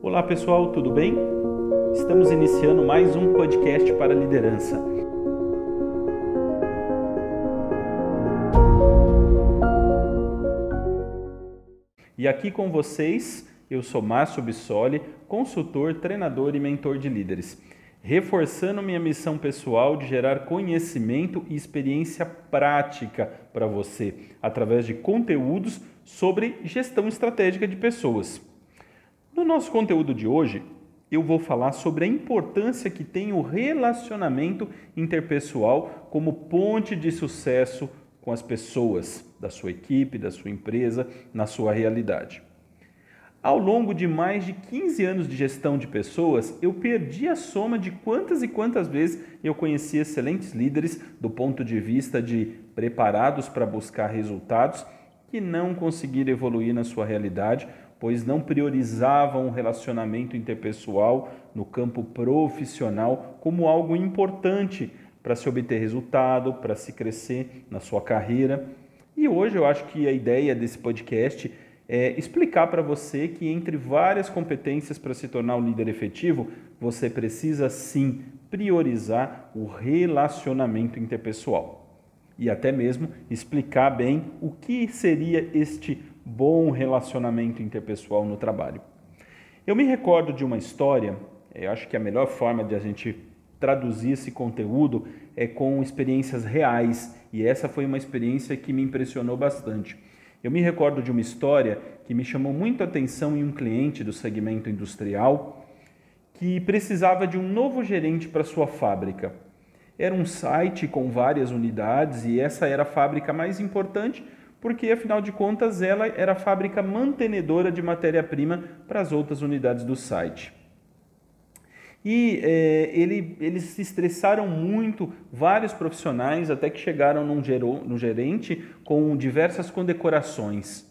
Olá pessoal, tudo bem? Estamos iniciando mais um podcast para liderança. E aqui com vocês, eu sou Márcio Bissoli, consultor, treinador e mentor de líderes, reforçando minha missão pessoal de gerar conhecimento e experiência prática para você, através de conteúdos sobre gestão estratégica de pessoas. No nosso conteúdo de hoje, eu vou falar sobre a importância que tem o relacionamento interpessoal como ponte de sucesso com as pessoas da sua equipe, da sua empresa, na sua realidade. Ao longo de mais de 15 anos de gestão de pessoas, eu perdi a soma de quantas e quantas vezes eu conheci excelentes líderes do ponto de vista de preparados para buscar resultados que não conseguiram evoluir na sua realidade pois não priorizavam o relacionamento interpessoal no campo profissional como algo importante para se obter resultado, para se crescer na sua carreira. E hoje eu acho que a ideia desse podcast é explicar para você que entre várias competências para se tornar um líder efetivo, você precisa sim priorizar o relacionamento interpessoal. E até mesmo explicar bem o que seria este bom relacionamento interpessoal no trabalho. Eu me recordo de uma história, eu acho que a melhor forma de a gente traduzir esse conteúdo é com experiências reais, e essa foi uma experiência que me impressionou bastante. Eu me recordo de uma história que me chamou muito a atenção em um cliente do segmento industrial que precisava de um novo gerente para sua fábrica. Era um site com várias unidades e essa era a fábrica mais importante porque afinal de contas ela era a fábrica mantenedora de matéria-prima para as outras unidades do site. E é, ele, eles se estressaram muito, vários profissionais, até que chegaram num, gero, num gerente com diversas condecorações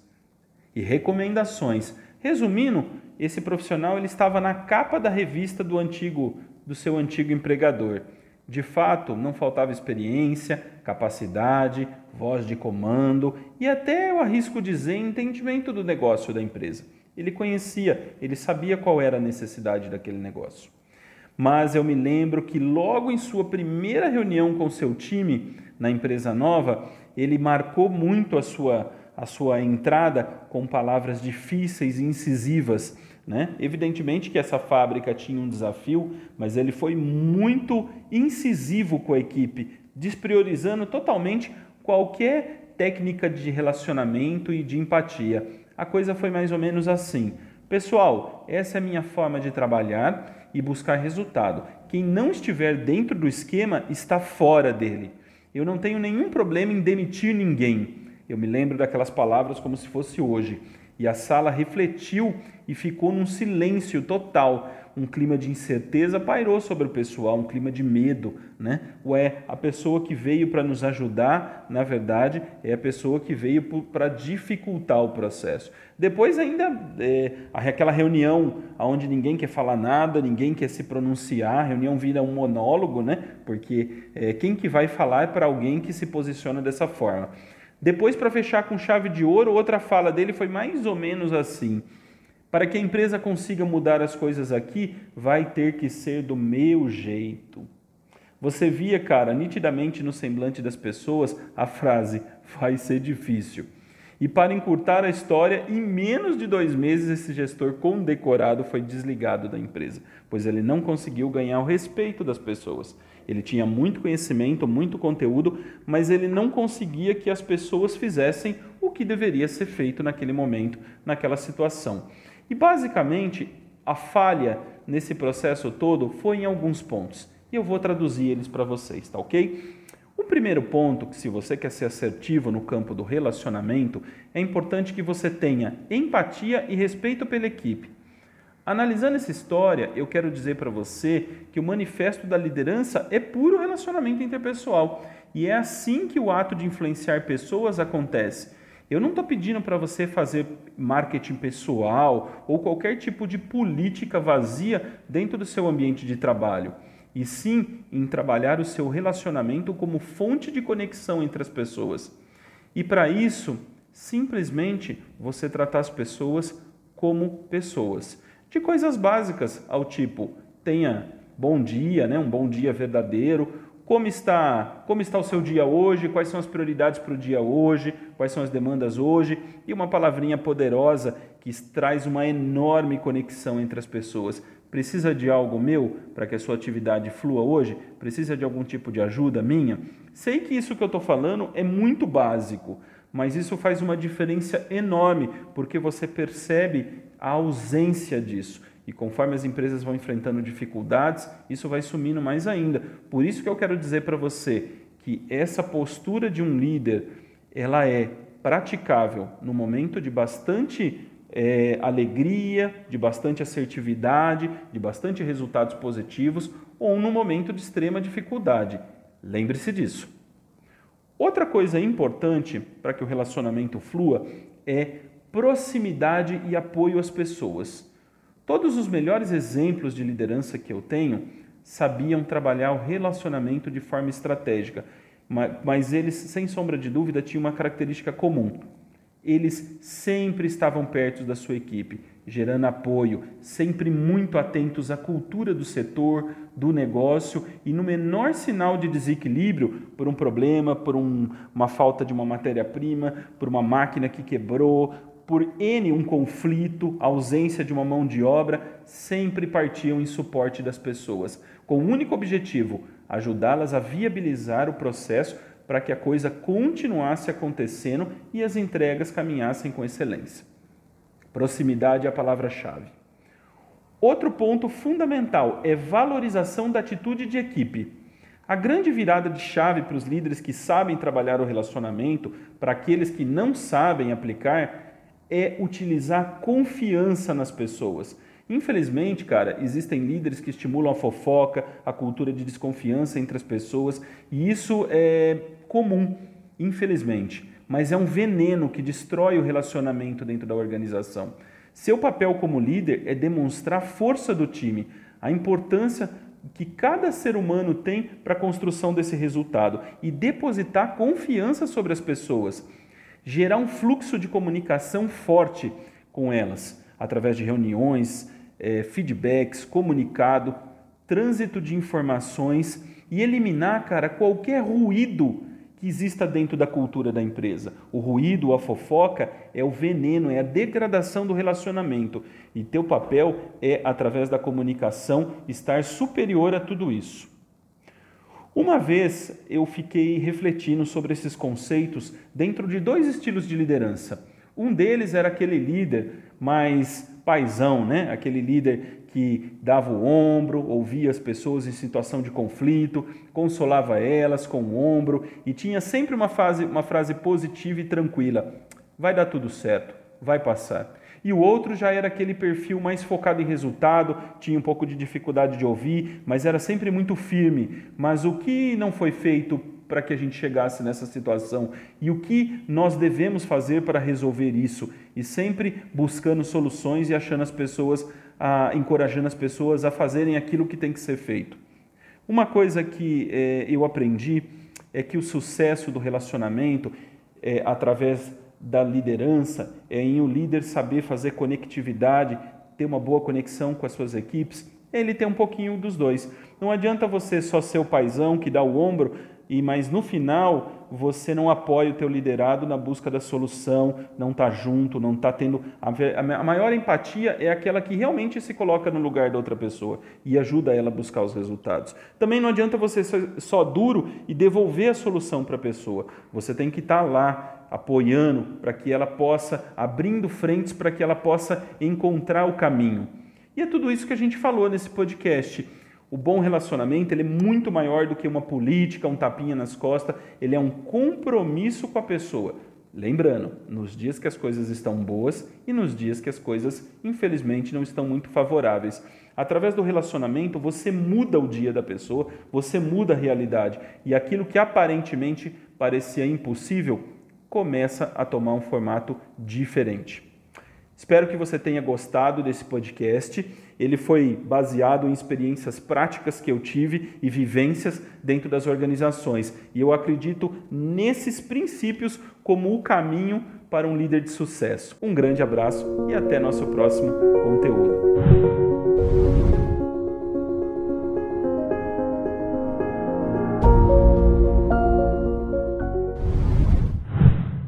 e recomendações. Resumindo, esse profissional ele estava na capa da revista do antigo do seu antigo empregador. De fato, não faltava experiência, capacidade, voz de comando e até, eu arrisco dizer, entendimento do negócio da empresa. Ele conhecia, ele sabia qual era a necessidade daquele negócio. Mas eu me lembro que logo em sua primeira reunião com seu time na empresa nova, ele marcou muito a sua, a sua entrada com palavras difíceis e incisivas né? Evidentemente que essa fábrica tinha um desafio, mas ele foi muito incisivo com a equipe, despriorizando totalmente qualquer técnica de relacionamento e de empatia. A coisa foi mais ou menos assim: pessoal, essa é a minha forma de trabalhar e buscar resultado. Quem não estiver dentro do esquema está fora dele. Eu não tenho nenhum problema em demitir ninguém. Eu me lembro daquelas palavras como se fosse hoje. E a sala refletiu e ficou num silêncio total. Um clima de incerteza pairou sobre o pessoal, um clima de medo, né? Ué, a pessoa que veio para nos ajudar, na verdade, é a pessoa que veio para dificultar o processo. Depois ainda é, aquela reunião onde ninguém quer falar nada, ninguém quer se pronunciar, a reunião vira um monólogo, né? Porque é, quem que vai falar é para alguém que se posiciona dessa forma. Depois, para fechar com chave de ouro, outra fala dele foi mais ou menos assim: para que a empresa consiga mudar as coisas aqui, vai ter que ser do meu jeito. Você via, cara, nitidamente no semblante das pessoas a frase: vai ser difícil. E para encurtar a história, em menos de dois meses, esse gestor condecorado foi desligado da empresa, pois ele não conseguiu ganhar o respeito das pessoas. Ele tinha muito conhecimento, muito conteúdo, mas ele não conseguia que as pessoas fizessem o que deveria ser feito naquele momento, naquela situação. E basicamente, a falha nesse processo todo foi em alguns pontos. E eu vou traduzir eles para vocês, tá ok? O primeiro ponto, que se você quer ser assertivo no campo do relacionamento, é importante que você tenha empatia e respeito pela equipe. Analisando essa história, eu quero dizer para você que o manifesto da liderança é puro relacionamento interpessoal. E é assim que o ato de influenciar pessoas acontece. Eu não estou pedindo para você fazer marketing pessoal ou qualquer tipo de política vazia dentro do seu ambiente de trabalho e sim em trabalhar o seu relacionamento como fonte de conexão entre as pessoas. E para isso, simplesmente você tratar as pessoas como pessoas. De coisas básicas, ao tipo, tenha bom dia, né? um bom dia verdadeiro, como está, como está o seu dia hoje, quais são as prioridades para o dia hoje, quais são as demandas hoje, e uma palavrinha poderosa que traz uma enorme conexão entre as pessoas. Precisa de algo meu para que a sua atividade flua hoje? Precisa de algum tipo de ajuda minha? Sei que isso que eu estou falando é muito básico, mas isso faz uma diferença enorme, porque você percebe a ausência disso. E conforme as empresas vão enfrentando dificuldades, isso vai sumindo mais ainda. Por isso que eu quero dizer para você que essa postura de um líder, ela é praticável no momento de bastante é, alegria, de bastante assertividade, de bastante resultados positivos, ou no momento de extrema dificuldade. Lembre-se disso. Outra coisa importante para que o relacionamento flua é proximidade e apoio às pessoas. Todos os melhores exemplos de liderança que eu tenho sabiam trabalhar o relacionamento de forma estratégica, mas eles, sem sombra de dúvida, tinham uma característica comum. Eles sempre estavam perto da sua equipe, gerando apoio, sempre muito atentos à cultura do setor, do negócio e no menor sinal de desequilíbrio, por um problema, por um, uma falta de uma matéria-prima, por uma máquina que quebrou, por N um conflito, ausência de uma mão de obra, sempre partiam em suporte das pessoas, com o único objetivo, ajudá-las a viabilizar o processo para que a coisa continuasse acontecendo e as entregas caminhassem com excelência. Proximidade é a palavra-chave. Outro ponto fundamental é valorização da atitude de equipe. A grande virada de chave para os líderes que sabem trabalhar o relacionamento, para aqueles que não sabem aplicar, é utilizar confiança nas pessoas. Infelizmente, cara, existem líderes que estimulam a fofoca, a cultura de desconfiança entre as pessoas, e isso é comum, infelizmente, mas é um veneno que destrói o relacionamento dentro da organização. Seu papel como líder é demonstrar a força do time, a importância que cada ser humano tem para a construção desse resultado e depositar confiança sobre as pessoas gerar um fluxo de comunicação forte com elas, através de reuniões, é, feedbacks, comunicado, trânsito de informações e eliminar, cara, qualquer ruído que exista dentro da cultura da empresa. O ruído, a fofoca é o veneno, é a degradação do relacionamento. E teu papel é, através da comunicação, estar superior a tudo isso. Uma vez eu fiquei refletindo sobre esses conceitos dentro de dois estilos de liderança. Um deles era aquele líder mais paisão, né? aquele líder que dava o ombro, ouvia as pessoas em situação de conflito, consolava elas com o ombro e tinha sempre uma, fase, uma frase positiva e tranquila: vai dar tudo certo, vai passar e o outro já era aquele perfil mais focado em resultado, tinha um pouco de dificuldade de ouvir, mas era sempre muito firme. Mas o que não foi feito para que a gente chegasse nessa situação e o que nós devemos fazer para resolver isso e sempre buscando soluções e achando as pessoas, a, encorajando as pessoas a fazerem aquilo que tem que ser feito. Uma coisa que é, eu aprendi é que o sucesso do relacionamento é, através da liderança, é em o líder saber fazer conectividade, ter uma boa conexão com as suas equipes, ele tem um pouquinho dos dois. Não adianta você só ser o paizão que dá o ombro, e mas no final você não apoia o teu liderado na busca da solução, não está junto, não está tendo a, a, maior empatia é aquela que realmente se coloca no lugar da outra pessoa e ajuda ela a buscar os resultados. Também não adianta você ser só duro e devolver a solução para a pessoa. Você tem que estar tá lá apoiando para que ela possa abrindo frentes para que ela possa encontrar o caminho. E é tudo isso que a gente falou nesse podcast. O bom relacionamento ele é muito maior do que uma política, um tapinha nas costas, ele é um compromisso com a pessoa. Lembrando, nos dias que as coisas estão boas e nos dias que as coisas, infelizmente, não estão muito favoráveis. Através do relacionamento, você muda o dia da pessoa, você muda a realidade. E aquilo que aparentemente parecia impossível começa a tomar um formato diferente. Espero que você tenha gostado desse podcast. Ele foi baseado em experiências práticas que eu tive e vivências dentro das organizações. E eu acredito nesses princípios como o caminho para um líder de sucesso. Um grande abraço e até nosso próximo conteúdo.